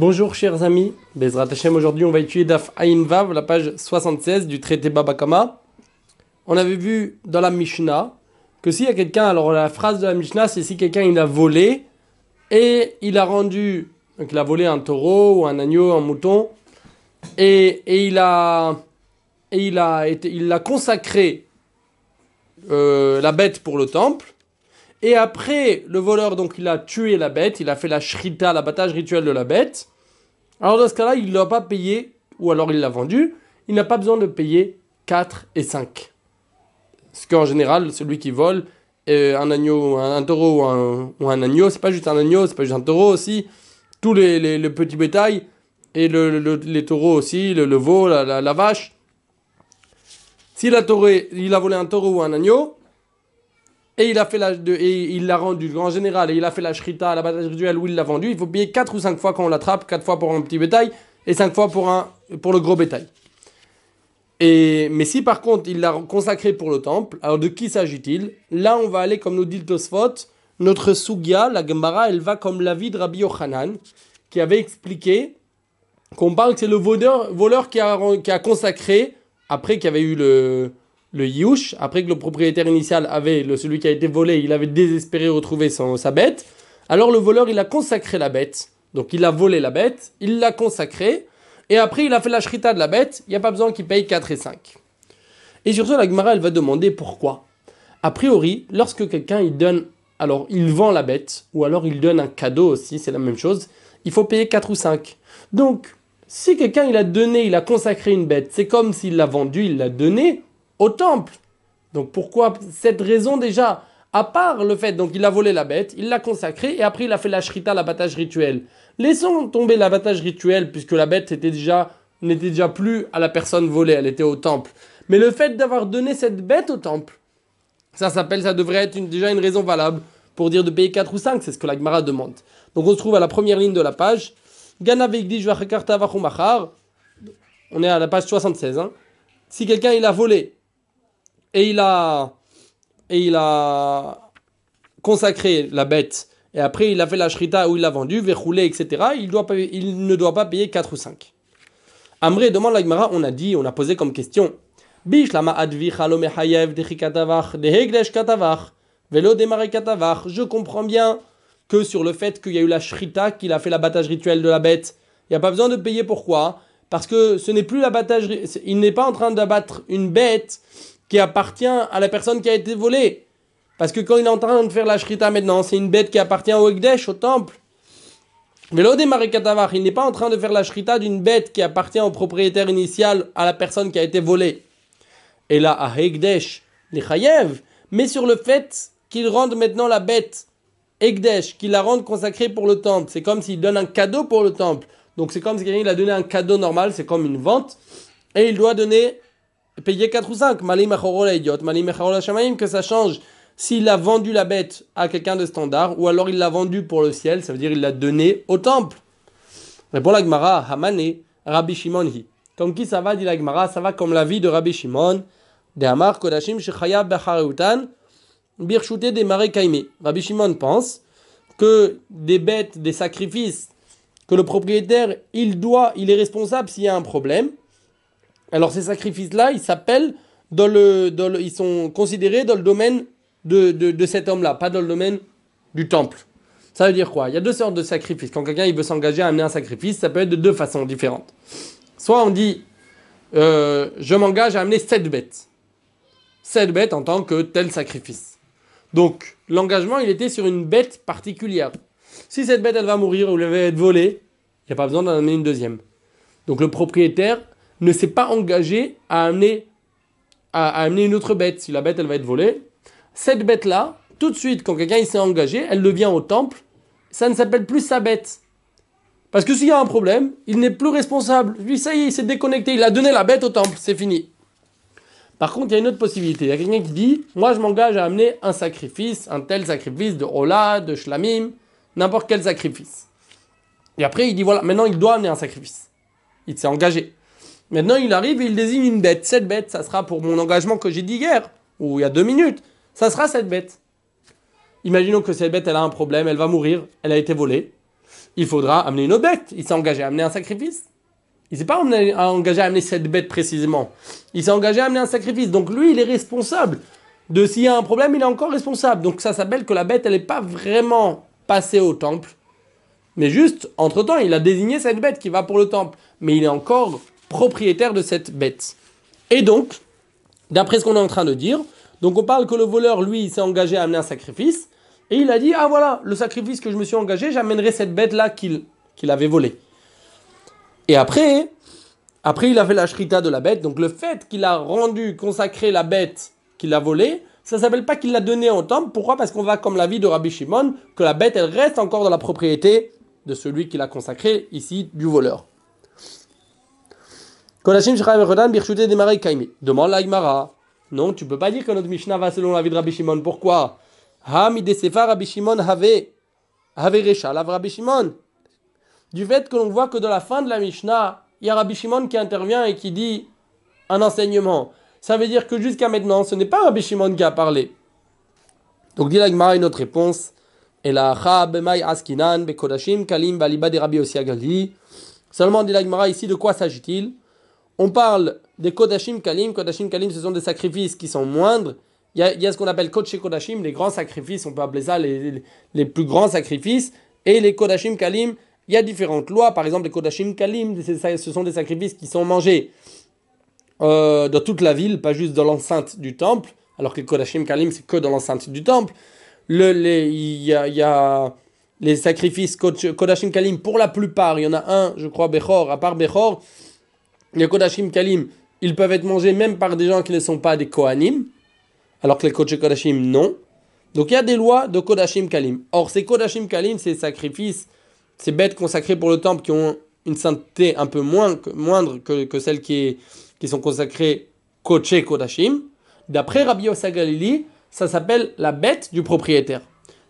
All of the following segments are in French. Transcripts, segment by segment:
Bonjour chers amis, Bezrat Hashem, aujourd'hui on va étudier Daf Ayin Vav, la page 76 du traité Babakama. On avait vu dans la Mishnah que s'il y a quelqu'un, alors la phrase de la Mishnah c'est si quelqu'un il a volé et il a rendu, donc il a volé un taureau ou un agneau, un mouton, et, il a, il a, il a consacré euh, la bête pour le temple, et après, le voleur, donc, il a tué la bête, il a fait la shrita, l'abattage rituel de la bête. Alors, dans ce cas-là, il doit pas payer, ou alors il l'a vendu, il n'a pas besoin de payer 4 et 5. Parce qu'en général, celui qui vole, euh, un agneau, un, taureau ou un, agneau, c'est pas juste un agneau, c'est pas juste un taureau aussi. Tous les, les, le petit bétail, et le, le, les taureaux aussi, le, veau, la vache. S'il a, il a volé un taureau ou un agneau, et il a fait la, de, et il l'a rendu en général et il a fait la shrita, la bataille rituelle où il l'a vendu, il faut payer 4 ou 5 fois quand on l'attrape, 4 fois pour un petit bétail et 5 fois pour, un, pour le gros bétail. Et, mais si par contre il l'a consacré pour le temple, alors de qui s'agit-il? Là on va aller comme nous dit le Tosfot, notre Sugia, la Gemara, elle va comme l'avis de Rabbi Yochanan, qui avait expliqué qu'on parle que c'est le voleur, voleur qui, a, qui a consacré, après qu'il y avait eu le, le Yush, après que le propriétaire initial avait, le, celui qui a été volé, il avait désespéré retrouver son, sa bête, alors le voleur, il a consacré la bête. Donc il a volé la bête, il l'a consacrée, et après il a fait la shrita de la bête, il n'y a pas besoin qu'il paye 4 et 5. Et surtout, la Gemara, elle va demander pourquoi. A priori, lorsque quelqu'un, il donne, alors il vend la bête, ou alors il donne un cadeau aussi, c'est la même chose, il faut payer 4 ou 5. Donc, si quelqu'un, il a donné, il a consacré une bête, c'est comme s'il l'a vendu, il l'a donné, au temple. Donc pourquoi cette raison déjà À part le fait, donc il a volé la bête, il l'a consacrée et après il a fait la shrita, l'abattage rituel. Laissons tomber l'abattage rituel puisque la bête était déjà n'était déjà plus à la personne volée, elle était au temple. Mais le fait d'avoir donné cette bête au temple, ça s'appelle, ça devrait être déjà une raison valable pour dire de payer 4 ou 5, c'est ce que la Gemara demande. Donc on se trouve à la première ligne de la page. On est à la page 76. Hein. Si quelqu'un il a volé et il a, et il a consacré la bête, et après il a fait la shrita où il l'a vendu, verroulé, etc., il, doit il ne doit pas payer 4 ou 5. Amré demande la Gemara, on a dit, on a posé comme question, je comprends bien que sur le fait qu'il y a eu la shrita, qu'il a fait l'abattage rituel de la bête, il n'y a pas besoin de payer. Pourquoi? Parce que ce n'est plus l'abattage, il n'est pas en train d'abattre une bête qui appartient à la personne qui a été volée. Parce que quand il est en train de faire la shrita maintenant, c'est une bête qui appartient au Ekdesh, au temple. Mais l'Ode il n'est pas en train de faire la shrita d'une bête qui appartient au propriétaire initial, à la personne qui a été volée. Et là, à Ekdesh, les Chayev, mais sur le fait qu'il rende maintenant la bête Ekdesh, qu'il la rende consacrée pour le temple. C'est comme s'il donne un cadeau pour le temple. Donc c'est comme si a donné un cadeau normal, c'est comme une vente. Et il doit donner payer 4 ou 5. Malim idiot, malim que ça change s'il a vendu la bête à quelqu'un de standard ou alors il l'a vendu pour le ciel, ça veut dire il l'a donné au temple. Répond la Gemara, Hamane, Rabbi Shimon hi. Comme qui ça va, dit la Gemara, ça va comme la vie de Rabbi Shimon, de Amar Kodashim Shechayab Bechareutan, Birchute des Mare Rabbi Shimon pense que des bêtes, des sacrifices, que le propriétaire, il doit, il est responsable s'il y a un problème, alors ces sacrifices-là, ils s'appellent dans le, ils sont considérés dans le domaine de, de, cet homme-là, pas dans le domaine du temple. Ça veut dire quoi? Il y a deux sortes de sacrifices. Quand quelqu'un veut s'engager à amener un sacrifice, ça peut être de deux façons différentes. Soit on dit, euh, je m'engage à amener sept bêtes. Sept bêtes en tant que tel sacrifice. Donc l'engagement, il était sur une bête particulière. Si cette bête, elle va mourir ou elle va être volée, il n'y a pas besoin d'en amener une deuxième. Donc le propriétaire, ne s'est pas engagé à amener, à, amener une autre bête. Si la bête, elle va être volée, cette bête-là, tout de suite, quand quelqu'un s'est engagé, elle devient au temple, ça ne s'appelle plus sa bête. Parce que s'il y a un problème, il n'est plus responsable. Lui, ça y est, il s'est déconnecté, il a donné la bête au temple, c'est fini. Par contre, il y a une autre possibilité. Il y a quelqu'un qui dit Moi, je m'engage à amener un sacrifice, un tel sacrifice de Ola, de Shlamim, n'importe quel sacrifice. Et après, il dit Voilà, maintenant, il doit amener un sacrifice. Il s'est engagé. Maintenant, il arrive et il désigne une bête. Cette bête, ça sera pour mon engagement que j'ai dit hier, ou il y a deux minutes. Ça sera cette bête. Imaginons que cette bête, elle a un problème, elle va mourir, elle a été volée. il faudra amener une autre bête. Il s'est engagé à amener un sacrifice. Il s'est pas engagé à amener cette bête précisément. Il s'est engagé à amener un sacrifice. Donc lui, il est responsable de s'il y a un problème, il est encore responsable. Donc ça s'appelle que la bête, elle n'est pas vraiment passée au temple. Mais juste, entre-temps, il a désigné cette bête qui va pour le temple. Mais il est encore propriétaire de cette bête. Et donc, d'après ce qu'on est en train de dire, donc on parle que le voleur, lui, s'est engagé à amener un sacrifice. Et il a dit, ah voilà, le sacrifice que je me suis engagé, j'amènerai cette bête-là qu'il avait volée. Et après, après il a fait la shrita de la bête. Donc le fait qu'il a rendu, consacré la bête qu'il a volée, ça ne s'appelle pas qu'il l'a donnée au temple. Pourquoi? Parce qu'on va comme la vie de Rabbi Shimon, que la bête, elle reste encore dans la propriété de celui qui l'a consacré, ici, du voleur. Demande la Non, tu peux pas dire que notre Mishnah va selon la vie de Rabbi Shimon. Pourquoi? Rabbi Shimon Rabbi Shimon. Du fait que l'on voit que dans la fin de la Mishnah, il y a Rabbi Shimon qui intervient et qui dit un enseignement. Ça veut dire que jusqu'à maintenant, ce n'est pas Rabbi Shimon qui a parlé. Donc dit l'Agmara une autre réponse. askinan bekodashim kalim baliba de Rabbi Seulement dit l'Agmara ici de quoi s'agit-il? On parle des kodashim kalim. Kodashim kalim ce sont des sacrifices qui sont moindres. Il y, a, ce qu'on appelle Kodesh Kodashim, les grands sacrifices, on peut appeler ça les, les, plus grands sacrifices, et les Kodashim Kalim, il y a différentes lois, par exemple les Kodashim Kalim, ce sont des sacrifices qui sont mangés euh, dans toute la ville, pas juste dans l'enceinte du temple, alors que les Kodashim Kalim, c'est que dans l'enceinte du temple. Le, les, il, y a, il y a les sacrifices Kodashim Kalim, pour la plupart, il y en a un, je crois, Bechor, à part Bechor, les Kodashim Kalim, ils peuvent être mangés même par des gens qui ne sont pas des Kohanim, alors que les Kodashim, non. Donc il y a des lois de Kodashim Kalim. Or, ces Kodashim Kalim, ces sacrifices, ces bêtes consacrées pour le temple qui ont une sainteté un peu moins, moindre que, que celles qui, sont consacrées Kodesh Kodashim, d'après Rabbi Yossi Galili, ça s'appelle la bête du propriétaire.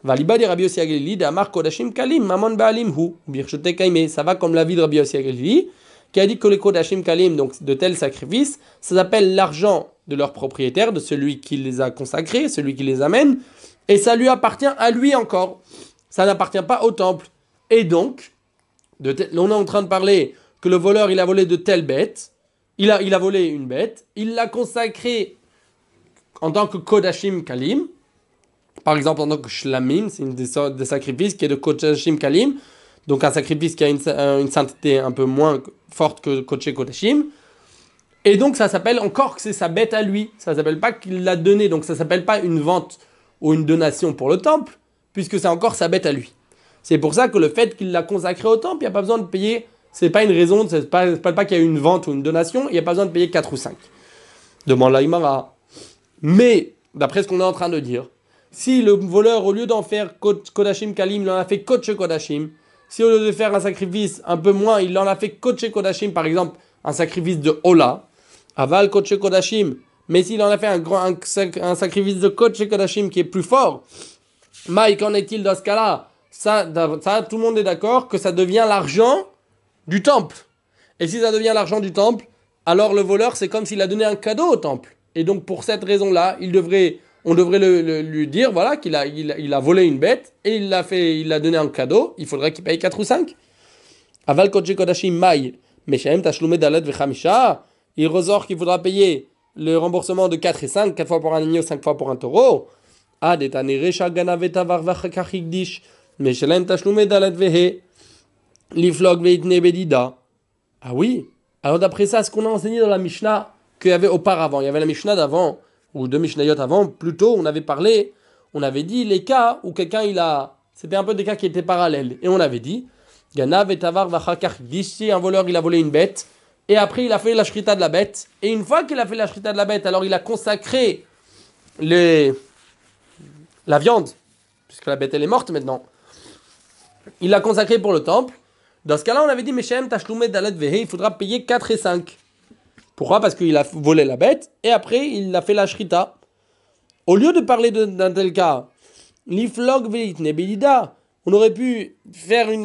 Valiba de Rabbi Yossi Galili, d'Amar Kodashim Kalim, Mamon Baalim Hu, Ça va comme la vie de Rabbi Yossi qui a dit que les Kodashim Kalim, donc de tels sacrifices, ça s'appelle l'argent de leur propriétaire, de celui qui les a consacrés, celui qui les amène, et ça lui appartient à lui encore. Ça n'appartient pas au temple. Et donc, de on est en train de parler que le voleur, il a volé de telles bêtes, il a, il a volé une bête, il l'a consacrée en tant que Kodashim Kalim, par exemple en tant que Shlamim, c'est une des, sacrifices qui est de Kodashim Kalim, donc un sacrifice qui a une, sainteté un peu moins forte que Kodesh Kodashim, et donc ça s'appelle encore que c'est sa bête à lui. Ça s'appelle pas qu'il l'a donné. Donc ça s'appelle pas une vente ou une donation pour le temple, puisque c'est encore sa bête à lui. C'est pour ça que le fait qu'il l'a consacré au temple, il n'y a pas besoin de payer. C'est pas une raison, c'est pas, pas, pas qu'il y a eu une vente ou une donation, il n'y a pas besoin de payer 4 ou 5. Demande la Mais, d'après ce qu'on est en train de dire, si le voleur, au lieu d'en faire Kodashim Kalim, il en a fait Kodesh Kodashim, si au lieu de faire un sacrifice un peu moins, il en a fait Kodesh Kodashim, par exemple, un sacrifice de Ola, Aval Kodesh Kodashim. Mais s'il en a fait un, grand, un, sacrifice de Kodesh Kodashim qui est plus fort, Mike, qu'en est-il dans ce cas-là? Ça, tout le monde est d'accord que ça devient l'argent du temple. Et si ça devient l'argent du temple, alors le voleur, c'est comme s'il a donné un cadeau au temple. Et donc pour cette raison-là, il devrait, on devrait le, lui dire voilà qu'il a, il, a volé une bête et il l'a fait, il l'a donné un cadeau. Il faudrait qu'il paye 4 ou 5. Aval Kodesh Kodashim Mai. Shem Tashlume Dalet Vechamisha il ressort qu'il faudra payer le remboursement de 4 et 5, 4 fois pour un agneau, 5 fois pour un taureau. Ah, mais Ah oui. Alors d'après ça, ce qu'on a enseigné dans la Mishnah qu'il y avait auparavant, il y avait la Mishnah d'avant, ou deux Mishnayot avant, plutôt, on avait parlé, on avait dit les cas où quelqu'un il a. C'était un peu des cas qui étaient parallèles. Et on avait dit, Ganav et Tavar un voleur il a volé une bête, et après il a fait la shrita de la bête. Et une fois qu'il a fait la shrita de la bête, alors il a consacré les... la viande, puisque la bête elle est morte maintenant. Il l'a consacré pour le temple. Dans ce cas-là, on avait dit Meshem Tashlume Dalet Vehe, il faudra payer 4 et 5. Pourquoi? Parce qu'il a volé la bête et après il a fait la shrita. Au lieu de parler d'un tel cas, on aurait pu faire une,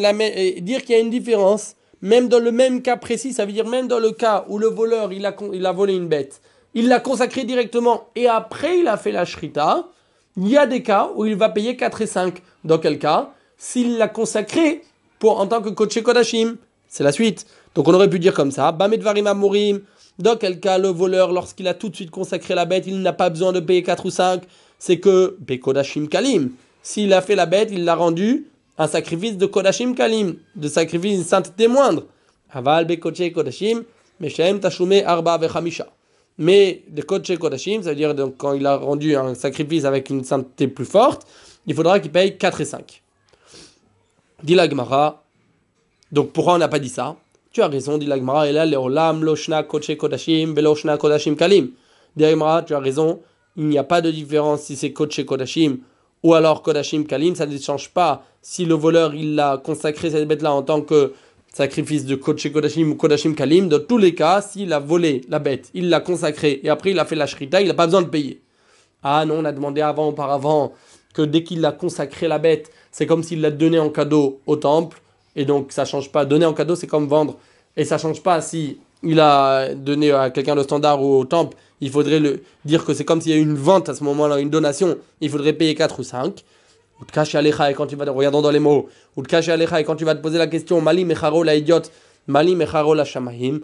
dire qu'il y a une différence même dans le même cas précis, ça veut dire même dans le cas où le voleur il a, il a volé une bête, il l'a consacré directement et après il a fait la shrita, il y a des cas où il va payer 4 et 5. Dans quel cas? S'il l'a consacré pour, en tant que coach Kodashim. C'est la suite. Donc on aurait pu dire comme ça, Bamedvarim Amorim, dans quel cas le voleur, lorsqu'il a tout de suite consacré la bête, il n'a pas besoin de payer 4 ou 5, c'est que Bekodashim Kalim. S'il a fait la bête, il l'a rendu un sacrifice de Kodashim Kalim, de sacrifice de sainteté moindre. Aval Bekoche Kodashim, Meshem Tashume Arba Vechamisha. Mais de Kodesh Kodashim, ça veut dire quand il a rendu un sacrifice avec une sainteté plus forte, il faudra qu'il paye 4 et 5. Dit la Gemara. Donc pourquoi on n'a pas dit ça? Tu as raison, dit la Gemara. Et là, Leolam, Loshna, Kodesh Kodashim, Beloshna, Kodashim, Kalim. Dit la Gemara, tu as raison. Il n'y a pas de différence si c'est Kodesh Kodashim ou alors Kodashim, Kalim. Ça ne change pas si le voleur, il a consacré cette bête-là en tant que sacrifice de Kodesh Kodashim ou Kodashim Kalim, dans tous les cas, s'il a volé la bête, il l'a consacrée et après il a fait la shrita, il n'a pas besoin de payer. Ah non, on a demandé avant, auparavant, que dès qu'il a consacré la bête, c'est comme s'il l'a donné en cadeau au temple, et donc ça change pas. Donner en cadeau, c'est comme vendre, et ça change pas si il a donné à quelqu'un de standard ou au temple, il faudrait le dire que c'est comme s'il y a eu une vente à ce moment-là, une donation, il faudrait payer 4 ou 5 ou te cacher et quand tu vas, regardons dans les mots, ou te et quand tu vas te poser la question, Mali Mecharo la idiote, Mali Mecharo la Shamahim,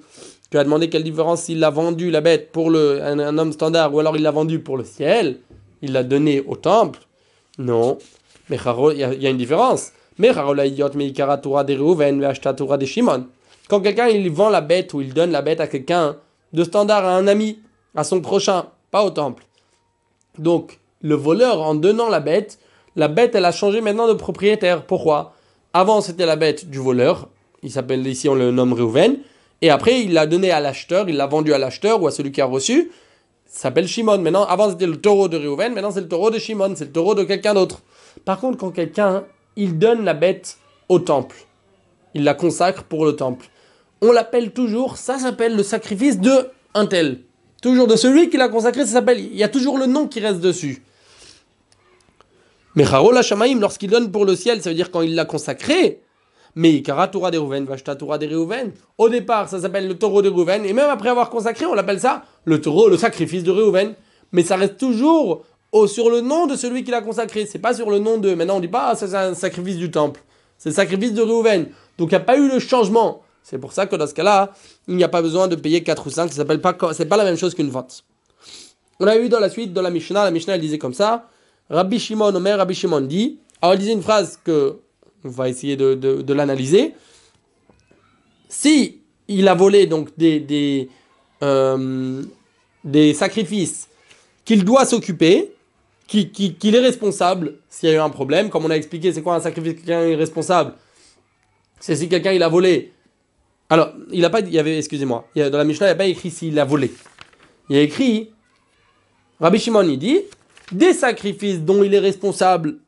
tu as demandé quelle différence s'il a vendu la bête pour le, un, homme standard, ou alors il l'a vendu pour le ciel, il l'a donné au temple. Non, Mecharo, il y, a une différence. Quand quelqu'un il vend la bête ou il donne la bête à quelqu'un de standard, à un ami, à son prochain, pas au temple. Donc, le voleur, en donnant la bête, la bête, elle a changé maintenant de propriétaire. Pourquoi? Avant, c'était la bête du voleur. Il s'appelle ici, on le nomme Reuven. Et après, il l'a donné à l'acheteur, il l'a vendu à l'acheteur ou à celui qui a reçu. S'appelle Shimon. Maintenant, avant, c'était le taureau de Reuven. Maintenant, c'est le taureau de Shimon. C'est le taureau de quelqu'un d'autre. Par contre, quand quelqu'un, il donne la bête au temple, il la consacre pour le temple. On l'appelle toujours, ça s'appelle le sacrifice de un tel. Toujours de celui qui l'a consacré, ça s'appelle, il y a toujours le nom qui reste dessus. Mais Harola Shamaim, lorsqu'il donne pour le ciel, ça veut dire quand il l'a consacré. Mais Torah de Reuven, Vashta Torah de Reuven. Au départ, ça s'appelle le taureau de Reuven. Et même après avoir consacré, on l'appelle ça le taureau, le sacrifice de Reuven. Mais ça reste toujours au, sur le nom de celui qui l'a consacré. C'est pas sur le nom de. Maintenant, on dit pas, ah, c'est un sacrifice du temple. C'est le sacrifice de Reuven. Donc il n'y a pas eu le changement. C'est pour ça que dans ce cas-là, il n'y a pas besoin de payer 4 ou 5. Ça s'appelle pas, pas la même chose qu'une vente. On a eu dans la suite, dans la Mishnah, la Mishnah elle disait comme ça. Rabbi Shimon, Omer, Rabbi Shimon dit, alors il disait une phrase que on va essayer de, de, l'analyser. Si il a volé donc des, des, euh, des sacrifices qu'il doit s'occuper, qu'il qui, est responsable s'il y a eu un problème, comme on a expliqué, c'est quoi un sacrifice quelqu'un est responsable C'est si quelqu'un il a volé. Alors, il a pas, il y avait, excusez-moi, dans la Mishnah, il n'y a pas écrit s'il a volé. Il y a écrit, Rabbi Shimon, il dit, des sacrifices dont il est responsable,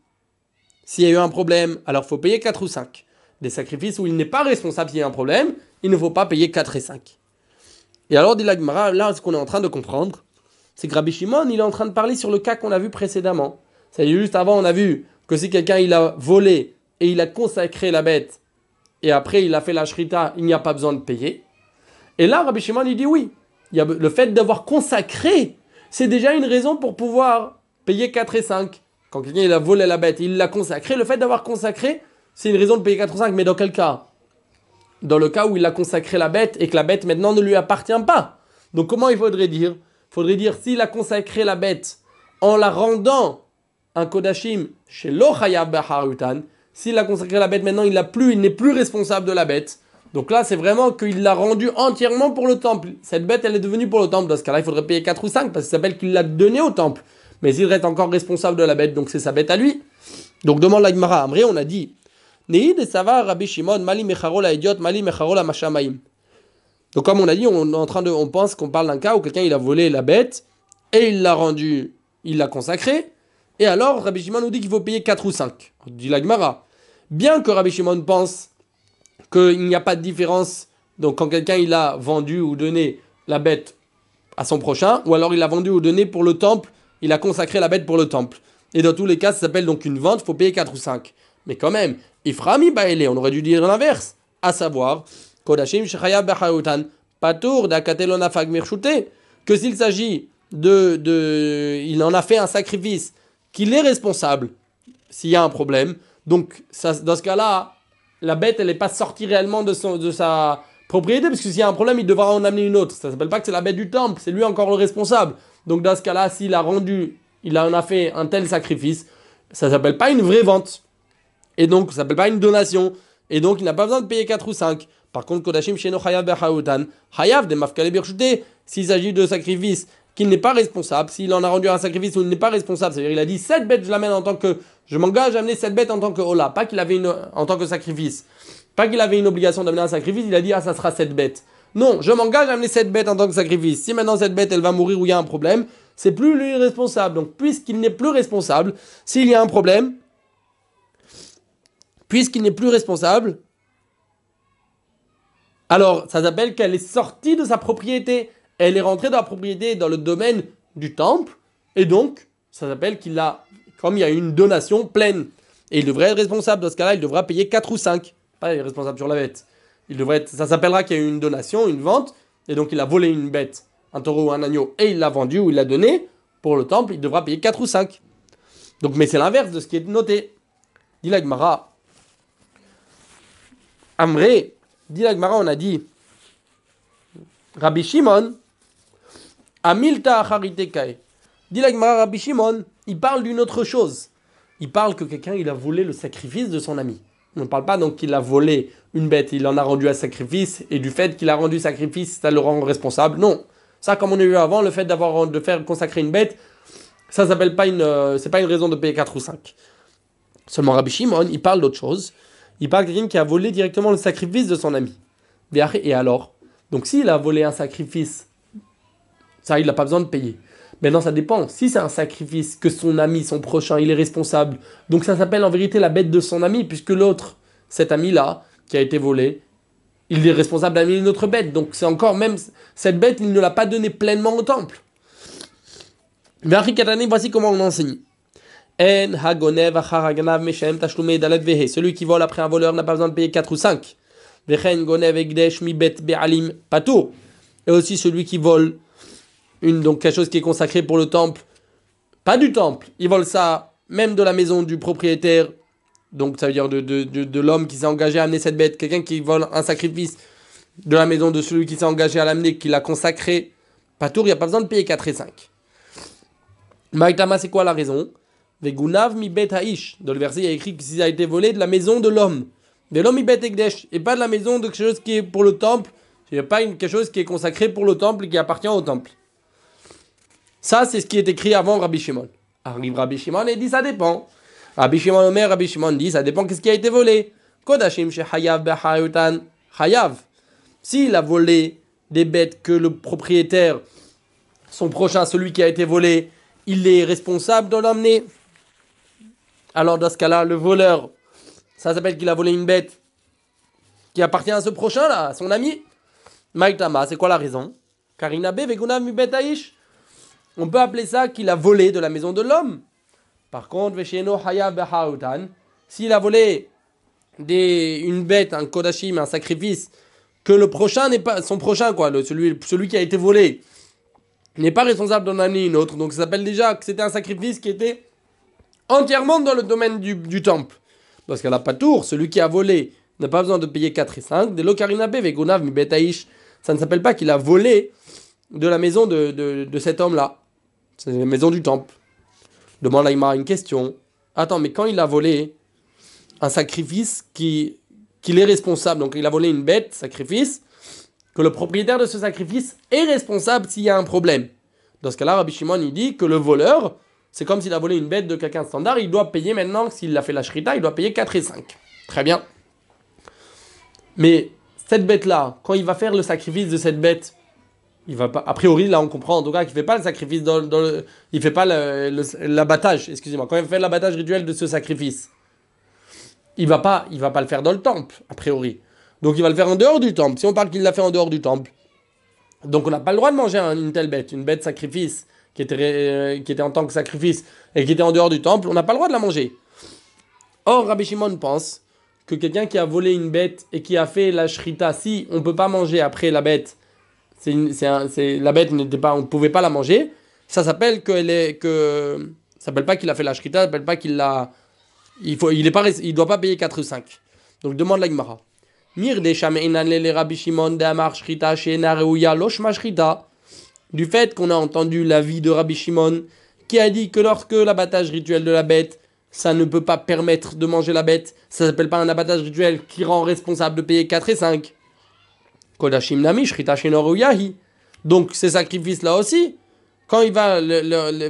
s'il y a eu un problème, alors faut payer 4 ou 5. Des sacrifices où il n'est pas responsable s'il y a un problème, il ne faut pas payer 4 et 5. Et alors, dit là, ce qu'on est en train de comprendre, c'est que Rabbi Shimon, il est en train de parler sur le cas qu'on a vu précédemment. C'est-à-dire, juste avant, on a vu que si quelqu'un, il a volé et il a consacré la bête, et après, il a fait la shrita, il n'y a pas besoin de payer. Et là, Rabbi Shimon, il dit oui. Il y le fait d'avoir consacré, c'est déjà une raison pour pouvoir payer 4 et 5. Quand quelqu'un il a volé la bête, il l'a consacré, le fait d'avoir consacré, c'est une raison de payer 4 ou 5. Mais dans quel cas? Dans le cas où il a consacré la bête et que la bête maintenant ne lui appartient pas. Donc comment il faudrait dire? Faudrait dire s'il a consacré la bête en la rendant un kodashim chez l'Ochayab Baharutan, s'il a consacré la bête maintenant, il plus, il n'est plus responsable de la bête. Donc là, c'est vraiment qu'il l'a rendu entièrement pour le temple. Cette bête, elle est devenue pour le temple. Dans ce cas-là, il faudrait payer 4 ou 5 parce que ça s'appelle qu'il l'a donné au temple mais il reste encore responsable de la bête, donc c'est sa bête à lui. Donc demande la Gemara. Amré, on a dit Neid et Sava Rabbi Shimon, Mali la idiot, Mali la Mashamaim. Donc comme on a dit, on pense qu'on parle d'un cas où quelqu'un a volé la bête et il l'a rendu, il l'a consacré. Et alors Rabbi Shimon nous dit qu'il faut payer 4 ou 5. On dit la Gemara. Bien que Rabbi Shimon pense qu'il n'y a pas de différence, donc quand quelqu'un a vendu ou donné la bête à son prochain, ou alors il l'a vendu ou donné pour le temple il a consacré la bête pour le temple. Et dans tous les cas, ça s'appelle donc une vente, il faut payer 4 ou 5. Mais quand même, Iframi Baele, on aurait dû dire l'inverse. À savoir, Kodashim Patour que s'il s'agit de, de. Il en a fait un sacrifice, qu'il est responsable s'il y a un problème. Donc, dans ce cas-là, la bête, elle n'est pas sortie réellement de, son, de sa propriété, parce que s'il y a un problème, il devra en amener une autre. Ça s'appelle pas que c'est la bête du temple, c'est lui encore le responsable. Donc dans ce cas-là, s'il a rendu, il en a fait un tel sacrifice, ça s'appelle pas une vraie vente. Et donc, ça s'appelle pas une donation. Et donc, il n'a pas besoin de payer 4 ou 5. Par contre, Kodashim Sheno Hayav Bechaoutan, Hayav de Mafkale s'il s'agit de sacrifice qu'il n'est pas responsable, s'il en a rendu un sacrifice où il n'est pas responsable, c'est-à-dire il a dit cette bête je l'amène en tant que je m'engage à amener cette bête en tant que hola, pas qu'il avait une en tant que sacrifice, pas qu'il avait une obligation d'amener un sacrifice, il a dit ah ça sera cette bête. Non, je m'engage à amener cette bête en tant que sacrifice. Si maintenant cette bête elle va mourir ou il y a un problème, c'est plus lui responsable. Donc puisqu'il n'est plus responsable, s'il y a un problème, puisqu'il n'est plus responsable, alors ça s'appelle qu'elle est sortie de sa propriété elle est rentrée dans la propriété, dans le domaine du temple, et donc, ça s'appelle qu'il a, comme il y a une donation pleine, et il devrait être responsable dans ce cas-là, il devra payer 4 ou 5, pas responsable sur la bête. Il devrait être, ça s'appellera qu'il y a eu une donation, une vente, et donc il a volé une bête, un taureau ou un agneau, et il l'a vendu ou il l'a donné pour le temple, il devra payer 4 ou 5. Donc, mais c'est l'inverse de ce qui est noté. Dit l'Agmara. Amré, dit l'Agmara, on a dit Rabbi Shimon, Amilta Acharitekai. Dit Rabbi Shimon, il parle d'une autre chose. Il parle que quelqu'un il a volé le sacrifice de son ami. On ne parle pas donc qu'il a volé une bête, il en a rendu un sacrifice, et du fait qu'il a rendu sacrifice, ça le rend responsable. Non. Ça, comme on a vu avant, le fait d'avoir de faire consacrer une bête, ça s'appelle pas une, euh, c'est pas une raison de payer 4 ou 5. Seulement Rabbi Shimon, il parle d'autre chose. Il parle de quelqu'un qui a volé directement le sacrifice de son ami. Et alors? Donc s'il a volé un sacrifice ça, il n'a pas besoin de payer. Maintenant, ça dépend. Si c'est un sacrifice que son ami, son prochain, il est responsable, donc ça s'appelle en vérité la bête de son ami, puisque l'autre, cet ami-là, qui a été volé, il est responsable d'amener une autre bête. Donc c'est encore même cette bête, il ne l'a pas donnée pleinement au temple. Voici comment on enseigne. Celui qui vole après un voleur n'a pas besoin de payer 4 ou 5. Et aussi celui qui vole une, donc quelque chose qui est consacré pour le temple, pas du temple, ils volent ça même de la maison du propriétaire, donc ça veut dire de, de, de, l'homme qui s'est engagé à amener cette bête, quelqu'un qui vole un sacrifice de la maison de celui qui s'est engagé à l'amener, qui l'a consacré, pas tour, il n'y a pas besoin de payer 4 et 5. Maïtama, c'est quoi la raison? Vegunav mi bet ha'ish. Dans le verset, il y a écrit que a été volé de la maison de l'homme. De l'homme mi bet et pas de la maison de quelque chose qui est pour le temple. Il n'y a pas quelque chose qui est consacré pour le temple et qui appartient au temple. Ça, c'est ce qui est écrit avant Rabbi Shimon. Arrive Rabbi Shimon et dit ça dépend. Rabbi Shimon Omer, Rabbi Shimon dit ça dépend qu'est-ce qui a été volé. Kodashim Hayav Hayav. S'il a volé des bêtes que le propriétaire, son prochain, celui qui a été volé, il est responsable de l'emmener. Alors dans ce cas-là, le voleur, ça s'appelle qu'il a volé une bête qui appartient à ce prochain-là, à son ami. Maïtama, c'est quoi la raison? Vegunav Mibetaish on peut appeler ça qu'il a volé de la maison de l'homme. Par contre, s'il a volé des, une bête, un kodashim, un sacrifice, que le prochain n'est pas son prochain, quoi, celui, celui qui a été volé, n'est pas responsable d'en amener une autre. Donc ça s'appelle déjà que c'était un sacrifice qui était entièrement dans le domaine du, temple. Parce qu'à la patour, celui qui a volé n'a pas besoin de payer 4 et 5. De l'okarinabe, vegunav, mi ça ne s'appelle pas qu'il a volé de la maison de, de cet homme-là. C'est la maison du temple. Demande à une question. Attends, mais quand il a volé un sacrifice qui qu'il est responsable, donc il a volé une bête, sacrifice, que le propriétaire de ce sacrifice est responsable s'il y a un problème. Dans ce cas-là, Rabbi Shimon il dit que le voleur, c'est comme s'il a volé une bête de quelqu'un standard, il doit payer maintenant, s'il a fait la shrita, il doit payer 4 et 5. Très bien. Mais cette bête-là, quand il va faire le sacrifice de cette bête, il va pas, a priori, là on comprend en tout cas qu'il fait pas le sacrifice dans, dans le, il fait pas l'abattage, excusez-moi, quand il fait l'abattage rituel de ce sacrifice, il va pas, il va pas le faire dans le temple, a priori. Donc il va le faire en dehors du temple. Si on parle qu'il l'a fait en dehors du temple, donc on n'a pas le droit de manger une telle bête, une bête sacrifice qui était, euh, qui était en tant que sacrifice et qui était en dehors du temple, on n'a pas le droit de la manger. Or, Rabbi Shimon pense que quelqu'un qui a volé une bête et qui a fait la shrita, si on peut pas manger après la bête, c'est la bête n'était pas, on ne pouvait pas la manger. Ça s'appelle que ça s'appelle pas qu'il a fait la shrita, ça s'appelle pas qu'il l'a il faut il est il doit pas payer 4 ou 5. Donc demande la Gemara. Mir le Rabbi Shimon de Amar Shrita Shena. Du fait qu'on a entendu l'avis de Rabbi Shimon qui a dit que lorsque l'abattage rituel de la bête, ça ne peut pas permettre de manger la bête, ça s'appelle pas un abattage rituel qui rend responsable de payer 4 et 5. Kodashim Nami. Donc ces sacrifices-là aussi, quand il va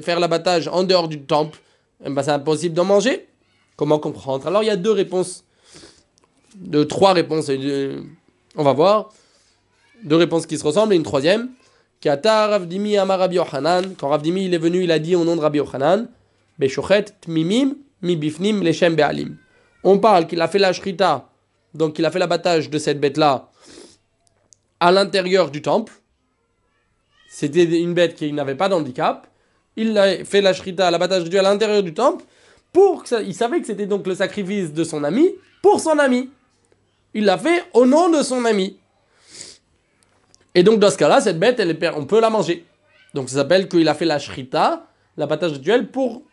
faire l'abattage en dehors du temple, eh ben, c'est impossible d'en manger. Comment comprendre? Alors il y a deux réponses, de trois réponses. On va voir deux réponses qui se ressemblent et une troisième. Quand Ravdimi il est venu, il a dit au nom de Rabbi Yochanan, Tmimim Bifnim Leshem Be'alim. On parle qu'il a fait la shrita, donc il a fait l'abattage de cette bête-là à l'intérieur du temple. C'était une bête qui n'avait pas d'handicap. Il a fait la shrita, l'abattage du à l'intérieur du temple. Pour il savait que c'était donc le sacrifice de son ami pour son ami. Il l'a fait au nom de son ami. Et donc dans ce cas-là, cette bête, on peut la manger. Donc ça s'appelle qu'il a fait la shrita, l'abattage rituel pour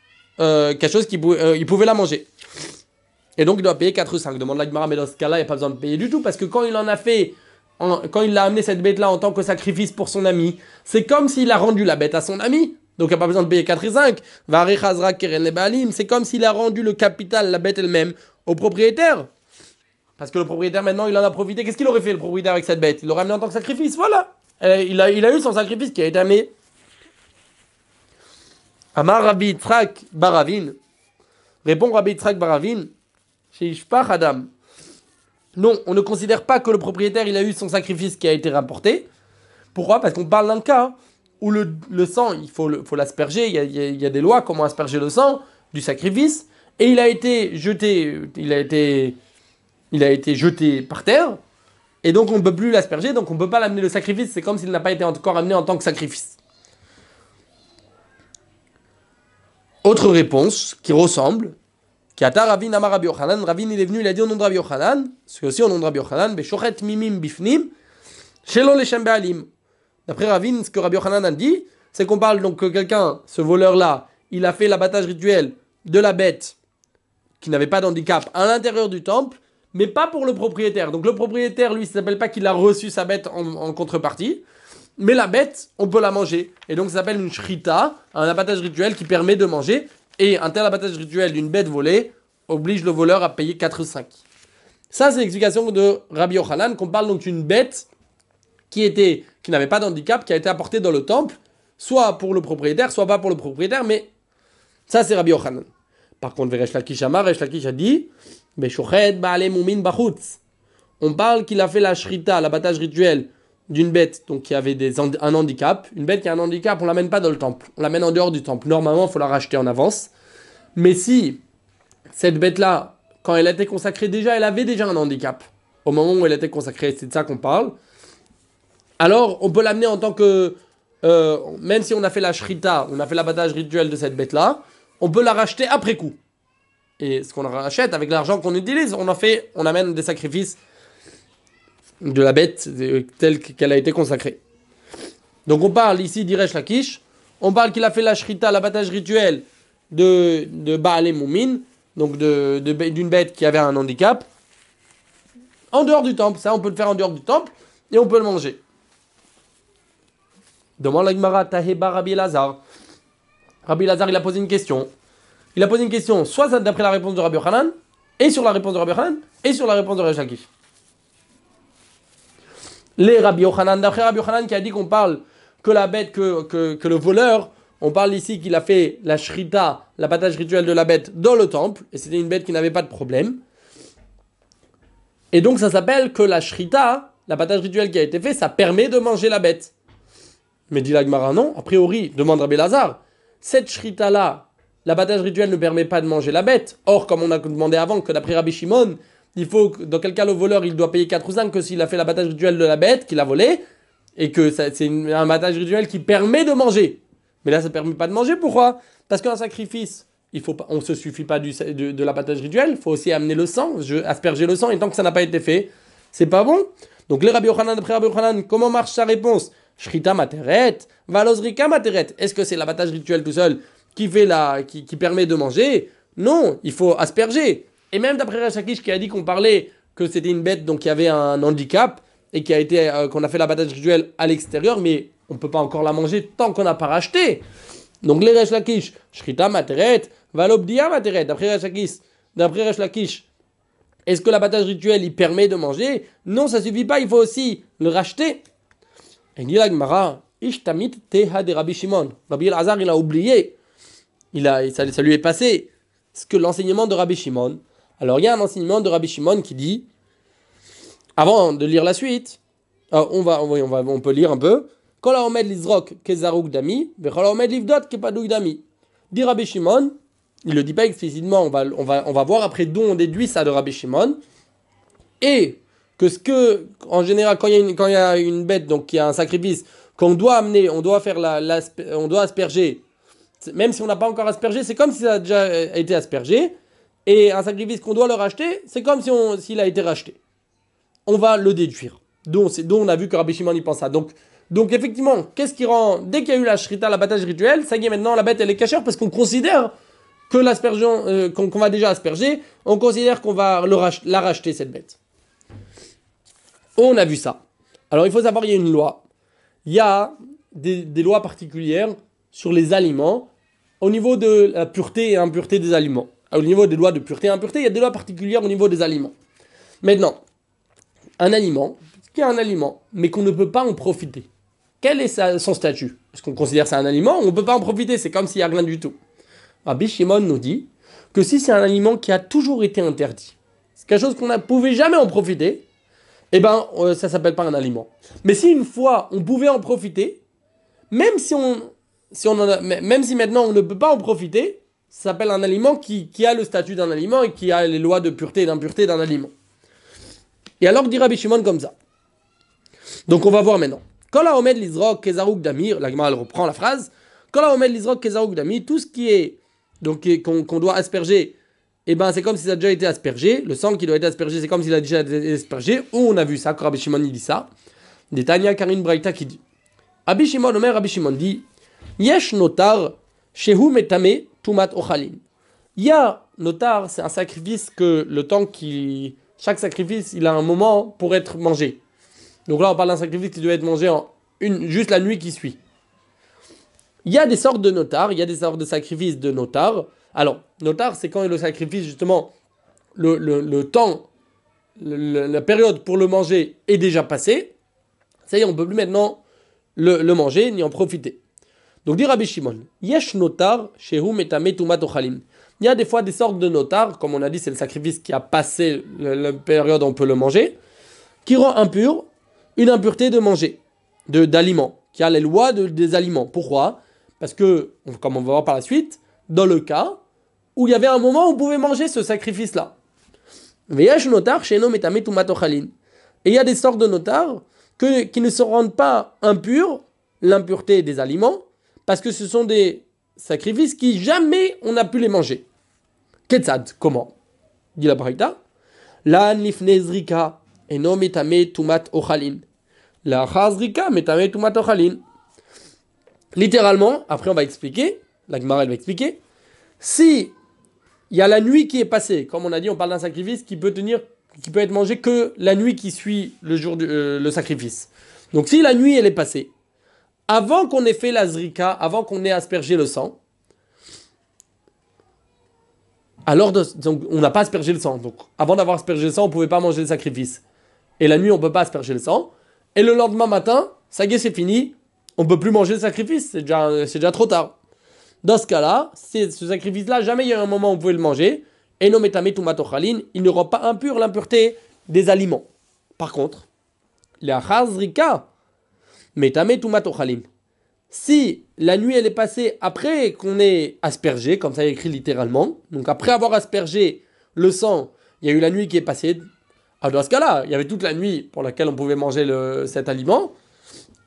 euh, quelque chose qu'il euh, pouvait la manger. Et donc il doit payer 4 ou 5. Demande la Gemara, mais dans ce cas-là, il n'y a pas besoin de payer du tout parce que quand il en a fait quand il a amené cette bête-là en tant que sacrifice pour son ami, c'est comme s'il a rendu la bête à son ami. Donc il n'y a pas besoin de payer 4 et 5. C'est comme s'il a rendu le capital, la bête elle-même, au propriétaire. Parce que le propriétaire maintenant il en a profité. Qu'est-ce qu'il aurait fait le propriétaire avec cette bête? Il l'aurait amené en tant que sacrifice. Voilà. Il a, il a eu son sacrifice qui a été amené. Amar Rabbi Trak Baravin. Répond Rabbi Trak Baravin. Chez Adam. Non, on ne considère pas que le propriétaire il a eu son sacrifice qui a été rapporté. Pourquoi? Parce qu'on parle d'un cas où le, sang, il faut l'asperger, il, y a des lois comment asperger le sang du sacrifice, et il a été jeté, il a été, il a été jeté par terre, et donc on ne peut plus l'asperger, donc on ne peut pas l'amener le sacrifice, c'est comme s'il n'a pas été encore amené en tant que sacrifice. Autre réponse qui ressemble, Ravin Amar Rabbi Ravin il est venu, il a dit au nom de Rabbi c'est aussi au nom de Rabbi Yochanan, Beshochet Mimim Bifnim, Shelo Leshem Be'alim. D'après Ravin, ce que Rabbi Yochanan a dit, c'est qu'on parle donc que quelqu'un, ce voleur-là, il a fait l'abattage rituel de la bête qui n'avait pas d'handicap à l'intérieur du temple, mais pas pour le propriétaire. Donc le propriétaire, lui, ça s'appelle pas qu'il a reçu sa bête en, contrepartie, mais la bête, on peut la manger. Et donc ça s'appelle une shrita, un abattage rituel qui permet de manger. Et un tel abattage rituel d'une bête volée oblige le voleur à payer 4 ou 5. Ça, c'est l'explication de Rabbi Yochanan, qu'on parle donc d'une bête qui, était, qui n'avait pas d'handicap, qui a été apportée dans le temple, soit pour le propriétaire, soit pas pour le propriétaire, mais ça, c'est Rabbi Yochanan. Par contre, Veresh Lakish Amar, Lakish a dit On parle qu'il a fait la shrita, l'abattage rituel d'une bête donc qui avait un handicap. Une bête qui a un handicap, on l'amène pas dans le temple, on l'amène en dehors du temple. Normalement, il faut la racheter en avance. Mais si cette bête-là, quand elle a été consacrée déjà, elle avait déjà un handicap. Au moment où elle était consacrée, c'est de ça qu'on parle. Alors, on peut l'amener en tant que... Euh, même si on a fait la shrita, on a fait l'abattage rituel de cette bête-là, on peut la racheter après coup. Et ce qu'on rachète avec l'argent qu'on utilise, on en fait, on amène des sacrifices de la bête telle qu'elle a été consacrée. Donc on parle ici d'Iresh Lakish, on parle qu'il a fait la shrita, l'abattage rituel de, de Baal Moumin, donc d'une de, bête qui avait un handicap, en dehors du temple. Ça, on peut le faire en dehors du temple et on peut le manger. Demande la Gemara Taheba Rabbi Lazar. Rabbi Lazar, il a posé une question. Il a posé une question soit d'après la réponse de Rabbi Hanan, et sur la réponse de Rabbi Hanan, et sur la réponse de Lakish les Rabbi Yochanan, d'après Rabbi Yochanan qui a dit qu'on parle que la bête, que, que, le voleur, on parle ici qu'il a fait la shrita, l'abattage rituel de la bête dans le temple, et c'était une bête qui n'avait pas de problème. Et donc ça s'appelle que la shrita, l'abattage rituel qui a été fait, ça permet de manger la bête. Mais dit l'Agmara, non, a priori, demande Rabbi Lazare, cette shrita-là, l'abattage rituel ne permet pas de manger la bête. Or, comme on a demandé avant, que d'après Rabbi Shimon, il faut, dans quel cas le voleur il doit payer 4 ou 5 que s'il a fait l'abattage rituel de la bête qu'il a volé et que c'est un abattage rituel qui permet de manger. Mais là, ça ne permet pas de manger. Pourquoi? Parce qu'un sacrifice, il faut on ne se suffit pas de, l'abattage rituel, il faut aussi amener le sang, asperger le sang, et tant que ça n'a pas été fait, c'est pas bon. Donc les Rabbi Yochanan, d'après Rabbi Yochanan, comment marche sa réponse? Shrita materet, valosrika materet. Est-ce que c'est l'abattage rituel tout seul qui, fait la, qui permet de manger Non, il faut asperger. Et même d'après Rachakish qui a dit qu'on parlait que c'était une bête donc qui avait un handicap et qui a été euh, qu'on a fait l'abattage rituel à l'extérieur, mais on peut pas encore la manger tant qu'on n'a pas racheté. Donc les Resh Lakish, Shrita Materet, Valobdia Materet, d'après Resh Lakish, d'après Resh Lakish, est-ce que l'abattage rituel il permet de manger? Non, ça suffit pas, il faut aussi le racheter. Et Rabbi Shimon. Rabbi El-Hazar, il a oublié, il a, ça, lui est passé, ce que l'enseignement de Rabbi Shimon. Alors il y a un enseignement de Rabbi Shimon qui dit, avant de lire la suite, euh, on, va, on, va, on peut lire un peu. Dit Rabbi Shimon, il le dit pas explicitement, on va, on va, on va voir après d'où on déduit ça de Rabbi Shimon. Et que ce que, en général, quand il y a une, quand il y a une bête, donc y a un sacrifice, qu'on doit amener, on doit faire la- on doit asperger, même si on n'a pas encore aspergé, c'est comme si ça a déjà euh, été aspergé. Et un sacrifice qu'on doit le racheter, c'est comme si s'il a été racheté. On va le déduire. Donc, dont on a vu que Rabbi Shimon y pense ça. Donc, donc effectivement, qu'est-ce qui rend, dès qu'il y a eu la shrita, l'abattage rituel, ça y est maintenant, la bête elle est cachère parce qu'on considère que l'aspersion, euh, qu'on, va déjà asperger, on considère qu'on va la racheter cette bête. On a vu ça. Alors il faut savoir, il y a une loi. Il y a des lois particulières sur les aliments au niveau de la pureté et impureté des aliments. Au niveau des lois de pureté et impureté, il y a des lois particulières au niveau des aliments. Maintenant, un aliment, qui est un aliment, mais qu'on ne peut pas en profiter. Quel est son statut? Est-ce qu'on considère que c'est un aliment ou on ne peut pas en profiter? C'est comme s'il n'y a rien du tout. Rabbi Shimon nous dit que si c'est un aliment qui a toujours été interdit, c'est quelque chose qu'on ne pouvait jamais en profiter, eh ben euh, ça s'appelle pas un aliment. Mais si une fois on pouvait en profiter, même si on, si on même si maintenant on ne peut pas en profiter, ça s'appelle un aliment qui, qui a le statut d'un aliment et qui a les lois de pureté et d'impureté d'un aliment. Et alors dit Rabbi Shimon comme ça. Donc on va voir maintenant. Kol haomed lizrok kezarouk damir, la elle reprend la phrase. Kol haomed lizrok kezarouk damir, tout ce qui est donc qu'on doit asperger, et ben c'est comme si a déjà été aspergé. Le sang qui doit être aspergé, c'est comme s'il a déjà été aspergé. Où on a vu ça, quand Rabbi Shimon il dit ça. Des Tanya Karin qui dit. Rabbi Shimon, Omer Rabbi Shimon dit Yesh notar shehu metame tumat ochalin. Il y a notar, c'est un sacrifice que le temps qui. Chaque sacrifice, il a un moment pour être mangé. Donc là, on parle d'un sacrifice qui doit être mangé juste la nuit qui suit. Il y a des sortes de notars, il y a des sortes de sacrifices de notars. Alors, notar, c'est quand le sacrifice, justement, le, le- temps, la période pour le manger est déjà passée. Ça y est, on ne peut plus maintenant le manger ni en profiter. Donc, dit Rabbi Shimon, Yesh notar, shehu ochalim. Il y a des fois des sortes de notars, comme on a dit, c'est le sacrifice qui a passé la période où on peut le manger, qui rend impur une impureté de manger, de d'aliments, qui a les lois de- des aliments. Pourquoi? Parce que, comme on va voir par la suite, dans le cas où il y avait un moment où on pouvait manger ce sacrifice-là. Veyesh notar tumat ochalin. Et il y a des sortes de notares que, qui ne se rendent pas impurs, l'impureté des aliments, parce que ce sont des sacrifices qui jamais on n'a pu les manger. Ketzad, comment Dit la Braïta. La nifnezrika eno metame tumat ochalin. La chazrika metame tumat ochalin. Littéralement, après on va expliquer, la Gemara elle va expliquer, si il y a la nuit qui est passée, comme on a dit, on parle d'un sacrifice qui peut tenir, qui peut être mangé que la nuit qui suit le jour du, euh, le sacrifice. Donc si la nuit elle est passée, avant qu'on ait fait la zrika, avant qu'on ait aspergé le sang, alors on n'a pas aspergé le sang. Donc avant d'avoir aspergé le sang, on pouvait pas manger le sacrifice. Et la nuit, on peut pas asperger le sang. Et le lendemain matin, ça y est, c'est fini. On peut plus manger le sacrifice. C'est déjà, déjà trop tard. Dans ce cas-là, ce sacrifice-là, jamais il y a un moment où on pouvait le manger. Et non il ne rend pas impur l'impureté des aliments. Par contre, la chazrika. Si la nuit elle est passée après qu'on ait aspergé, comme ça est écrit littéralement, donc après avoir aspergé le sang, il y a eu la nuit qui est passée. Alors dans ce cas-là, il y avait toute la nuit pour laquelle on pouvait manger cet aliment.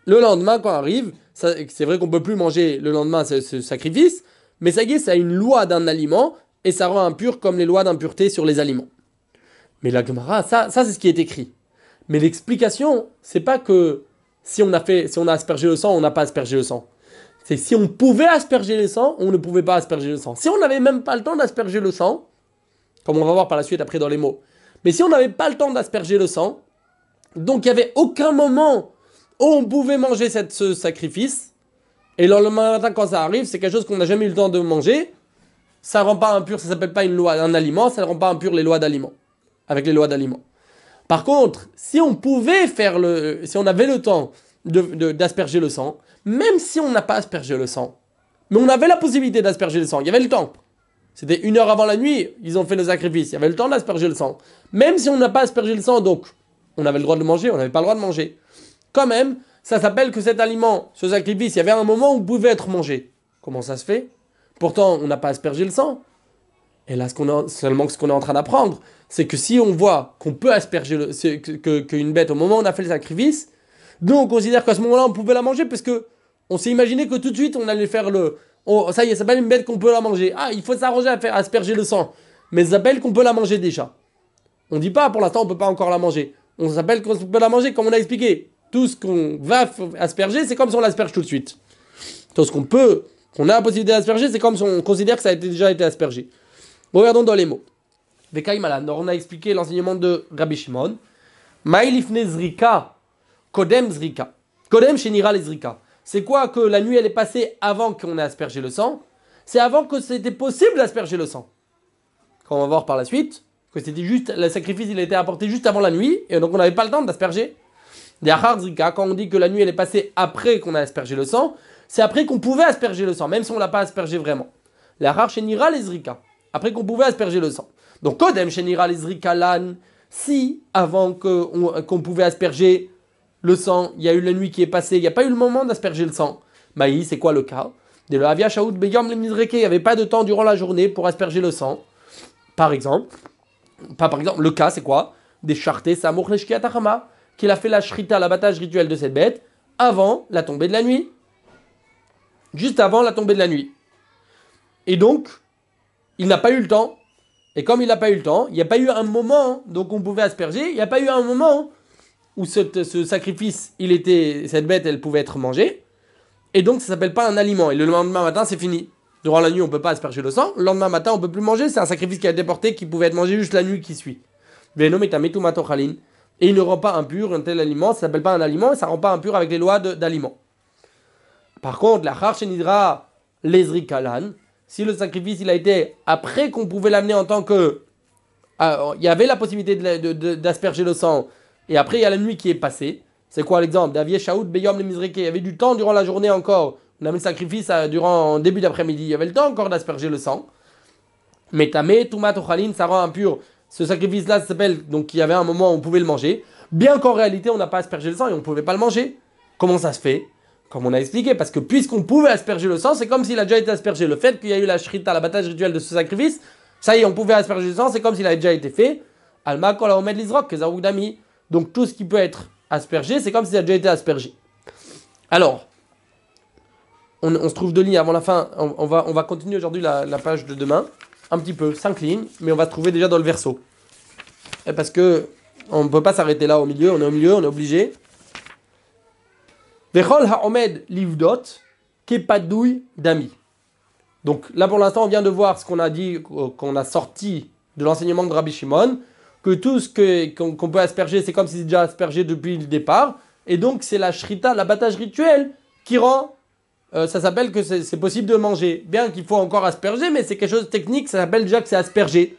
Le lendemain, quand arrive, ça- c'est vrai qu'on peut plus manger le lendemain ce, ce sacrifice, mais ça y est, ça a une loi d'un aliment et ça rend impur comme les lois d'impureté sur les aliments. Mais la Gemara, ça, ça c'est ce qui est écrit. Mais l'explication, c'est pas que si on a fait, si on a aspergé le sang, on n'a pas aspergé le sang. C'est si on pouvait asperger le sang, on ne pouvait pas asperger le sang. Si on n'avait même pas le temps d'asperger le sang, comme on va voir par la suite après dans les mots, Mais si on n'avait pas le temps d'asperger le sang, donc il n'y avait aucun moment où on pouvait manger cette, ce sacrifice, et le lendemain matin quand ça arrive, c'est quelque chose qu'on n'a jamais eu le temps de manger, ça ne rend pas impur, ça s'appelle pas une loi, un aliment, ça ne rend pas impur les lois d'aliments, avec les lois d'aliments. Par contre, si on pouvait faire le, si on avait le temps d'asperger le sang, même si on n'a pas aspergé le sang, mais on avait la possibilité d'asperger le sang, il y avait le temps. C'était une heure avant la nuit, ils ont fait le sacrifice, il y avait le temps d'asperger le sang. Même si on n'a pas aspergé le sang, donc on avait le droit de manger, on n'avait pas le droit de manger. Quand même, ça s'appelle que cet aliment, ce sacrifice, il y avait un moment où il pouvait être mangé. Comment ça se fait? Pourtant, on n'a pas aspergé le sang. Et là, ce qu'on a, seulement ce qu'on est en train d'apprendre, c'est que si on voit qu'on peut asperger le, que, bête au moment où on a fait le sacrifice, donc on considère qu'à ce moment-là, on pouvait la manger parce que on s'est imaginé que tout de suite, on allait faire le. ça y est, ça s'appelle une bête qu'on peut la manger. Ah, il faut s'arranger à faire asperger le sang. Mais ça s'appelle qu'on peut la manger déjà. On dit pas pour l'instant, on peut pas encore la manger. On s'appelle qu'on peut la manger comme on a expliqué. Tout ce qu'on va asperger, c'est comme si on l'asperge tout de suite. Tout ce qu'on peut, qu'on a la possibilité d'asperger, c'est comme si on considère que ça a déjà été aspergé. Regardons dans les mots. on a expliqué l'enseignement de Rabbi Shimon. Maïlifne zrika, kodem zrika. Kodem shenira zrika. C'est quoi que la nuit elle est passée avant qu'on ait aspergé le sang? C'est avant que c'était possible d'asperger le sang. Quand on va voir par la suite, que c'était juste, le sacrifice il a été apporté juste avant la nuit, et donc on n'avait pas le temps d'asperger. Quand on dit que la nuit elle est passée après qu'on a aspergé le sang, c'est après qu'on pouvait asperger le sang, même si on ne l'a pas aspergé vraiment. La shenira les zrika. Après qu'on pouvait asperger le sang. Donc, Kodem shenira les zrika lan. Si, avant qu'on pouvait asperger le sang, il y a eu la nuit qui est passée, il n'y a pas eu le moment d'asperger le sang. Maï, c'est quoi le cas? De le Shaoud Beyom le il n'y avait pas de temps durant la journée pour asperger le sang. Par exemple, pas par exemple, le cas c'est quoi? Des chartés Samour Atachama, qu'il a fait la shrita, l'abattage rituel de cette bête, avant la tombée de la nuit. Juste avant la tombée de la nuit. Et donc, il n'a pas eu le temps. Et comme il n'a pas eu le temps, il n'y a pas eu un moment, donc on pouvait asperger, il n'y a pas eu un moment où ce, sacrifice, il était, cette bête, elle pouvait être mangée. Et donc, ça s'appelle pas un aliment. Et le lendemain matin, c'est fini. Durant la nuit, on peut pas asperger le sang. Le lendemain matin, on peut plus manger. C'est un sacrifice qui a été porté, qui pouvait être mangé juste la nuit qui suit. Et il ne rend pas impur un tel aliment. Ça s'appelle pas un aliment et ça rend pas impur avec les lois d'aliments. Par contre, la charchenidra lesrikalan, si le sacrifice il a été après qu'on pouvait l'amener en tant que. Euh, il y avait la possibilité d'asperger le sang et après, il y a la nuit qui est passée. C'est quoi l'exemple? Davier Shaoud Beyom le Il y avait du temps durant la journée encore. On a mis le sacrifice euh, durant début d'après-midi. Il y avait le temps encore d'asperger le sang. Mais tamé, tumat ça rend impur. Ce sacrifice-là s'appelle, donc il y avait un moment où on pouvait le manger. Bien qu'en réalité, on n'a pas aspergé le sang et on ne pouvait pas le manger. Comment ça se fait? Comme on a expliqué, parce que puisqu'on pouvait asperger le sang, c'est comme s'il a déjà été aspergé. Le fait qu'il y a eu la shrita, l'abattage rituel de ce sacrifice, ça y est, on pouvait asperger le sang, c'est comme s'il avait déjà été fait. Alma kol omed lizrok, dami. Donc tout ce qui peut être aspergé, c'est comme si ça a déjà été aspergé. Alors, on, se trouve deux lignes avant la fin. On, va, on va continuer aujourd'hui la, page de demain. Un petit peu, cinq lignes, mais on va se trouver déjà dans le verso. Parce que on ne peut pas s'arrêter là au milieu, on est au milieu, on est obligé. Vechol ha'omed livdot, kepadouille d'ami. Donc là pour l'instant on vient de voir ce qu'on a dit, qu'on a sorti de l'enseignement de Rabbi Shimon que tout ce qu'on peut asperger, c'est comme si c'était déjà aspergé depuis le départ. Et donc, c'est la shrita, l'abattage rituel, qui rend. Euh, ça s'appelle que c'est possible de manger. Bien qu'il faut encore asperger, mais c'est quelque chose de technique, ça s'appelle déjà que c'est aspergé.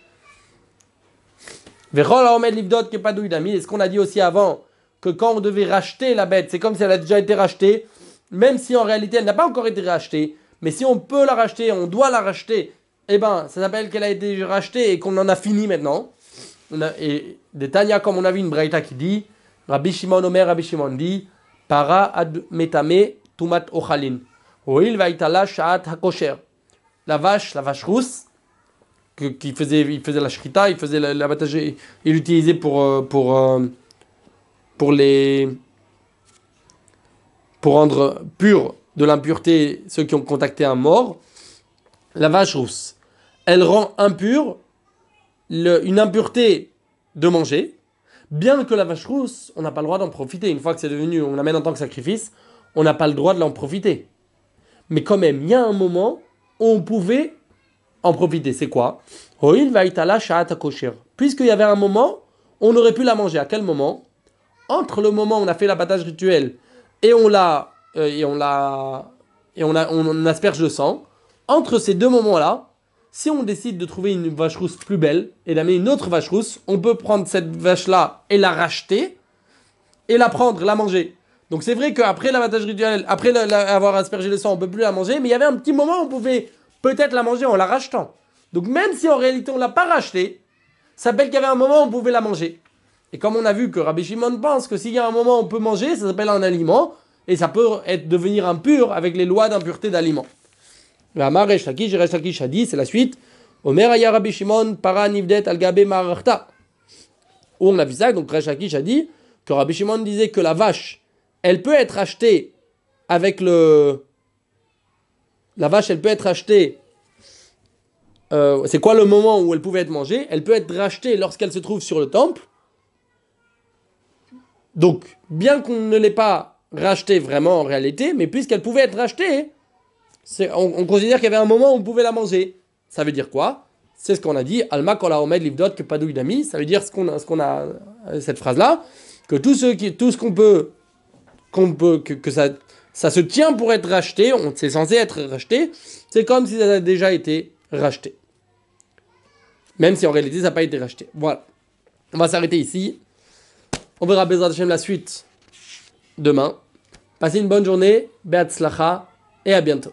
Et ce qu'on a dit aussi avant, que quand on devait racheter la bête, c'est comme si elle a déjà été rachetée, même si en réalité elle n'a pas encore été rachetée. Mais si on peut la racheter, on doit la racheter, eh ben, ça s'appelle qu'elle a été rachetée et qu'on en a fini maintenant et de Tanya, comme on a vu une braïta qui dit, Rabbi Shimon Omer, Rabbi Shimon dit, Para ad metame tumat ochalin. Oil vaitala sha'at hakosher. La vache, la vache rousse, qui faisait, il faisait la shrita, il faisait l'abattage, il l'utilisait pour, euh, pour, euh, pour les, pour rendre pur de l'impureté ceux qui ont contacté un mort. La vache rousse, elle rend impur une impureté de manger, bien que la vache rousse, on n'a pas le droit d'en profiter. Une fois que c'est devenu, on l'amène en tant que sacrifice, on n'a pas le droit de l'en profiter. Mais quand même, il y a un moment où on pouvait en profiter. C'est quoi? Puisqu'il y avait un moment on aurait pu la manger. À quel moment? Entre le moment où on a fait l'abattage rituel et on l'a euh, et on l'a et on, on asperge le sang. Entre ces deux moments-là, si on décide de trouver une vache rousse plus belle et d'amener une autre vache rousse, on peut prendre cette vache-là et la racheter et la prendre, la manger. Donc c'est vrai qu'après l'abattage rituel, après avoir aspergé le sang, on peut plus la manger, mais il y avait un petit moment où on pouvait peut-être la manger en la rachetant. Donc même si en réalité on l'a pas rachetée, ça s'appelle qu'il y avait un moment où on pouvait la manger. Et comme on a vu que Rabbi Shimon pense que s'il y a un moment où on peut manger, ça s'appelle un aliment, et ça peut être, devenir impur avec les lois d'impureté dit, c'est la suite. Omer aya Rabbi Shimon para nivdet al gabe Où on a vu ça, donc Resh Lakish a dit que Rabbi Shimon disait que la vache, elle peut être achetée avec le. La vache, elle peut être achetée. Euh, c'est quoi le moment où elle pouvait être mangée? Elle peut être rachetée lorsqu'elle se trouve sur le temple. Donc, bien qu'on ne l'ait pas rachetée vraiment en réalité, mais puisqu'elle pouvait être rachetée, on, on, considère qu'il y avait un moment où on pouvait la manger. Ça veut dire quoi? C'est ce qu'on a dit, Alma omed livdot que padou dami. Ça veut dire ce qu'on a, ce qu'on a, cette phrase-là, que tout ce qu'on peut, qu'on peut, que, ça, ça se tient pour être racheté, c'est censé être racheté, c'est comme si ça avait déjà été racheté. Même si en réalité ça n'a pas été racheté. Voilà. On va s'arrêter ici. On verra Bezrat Hashem la suite demain. Passez une bonne journée, Beatzlacha, et à bientôt.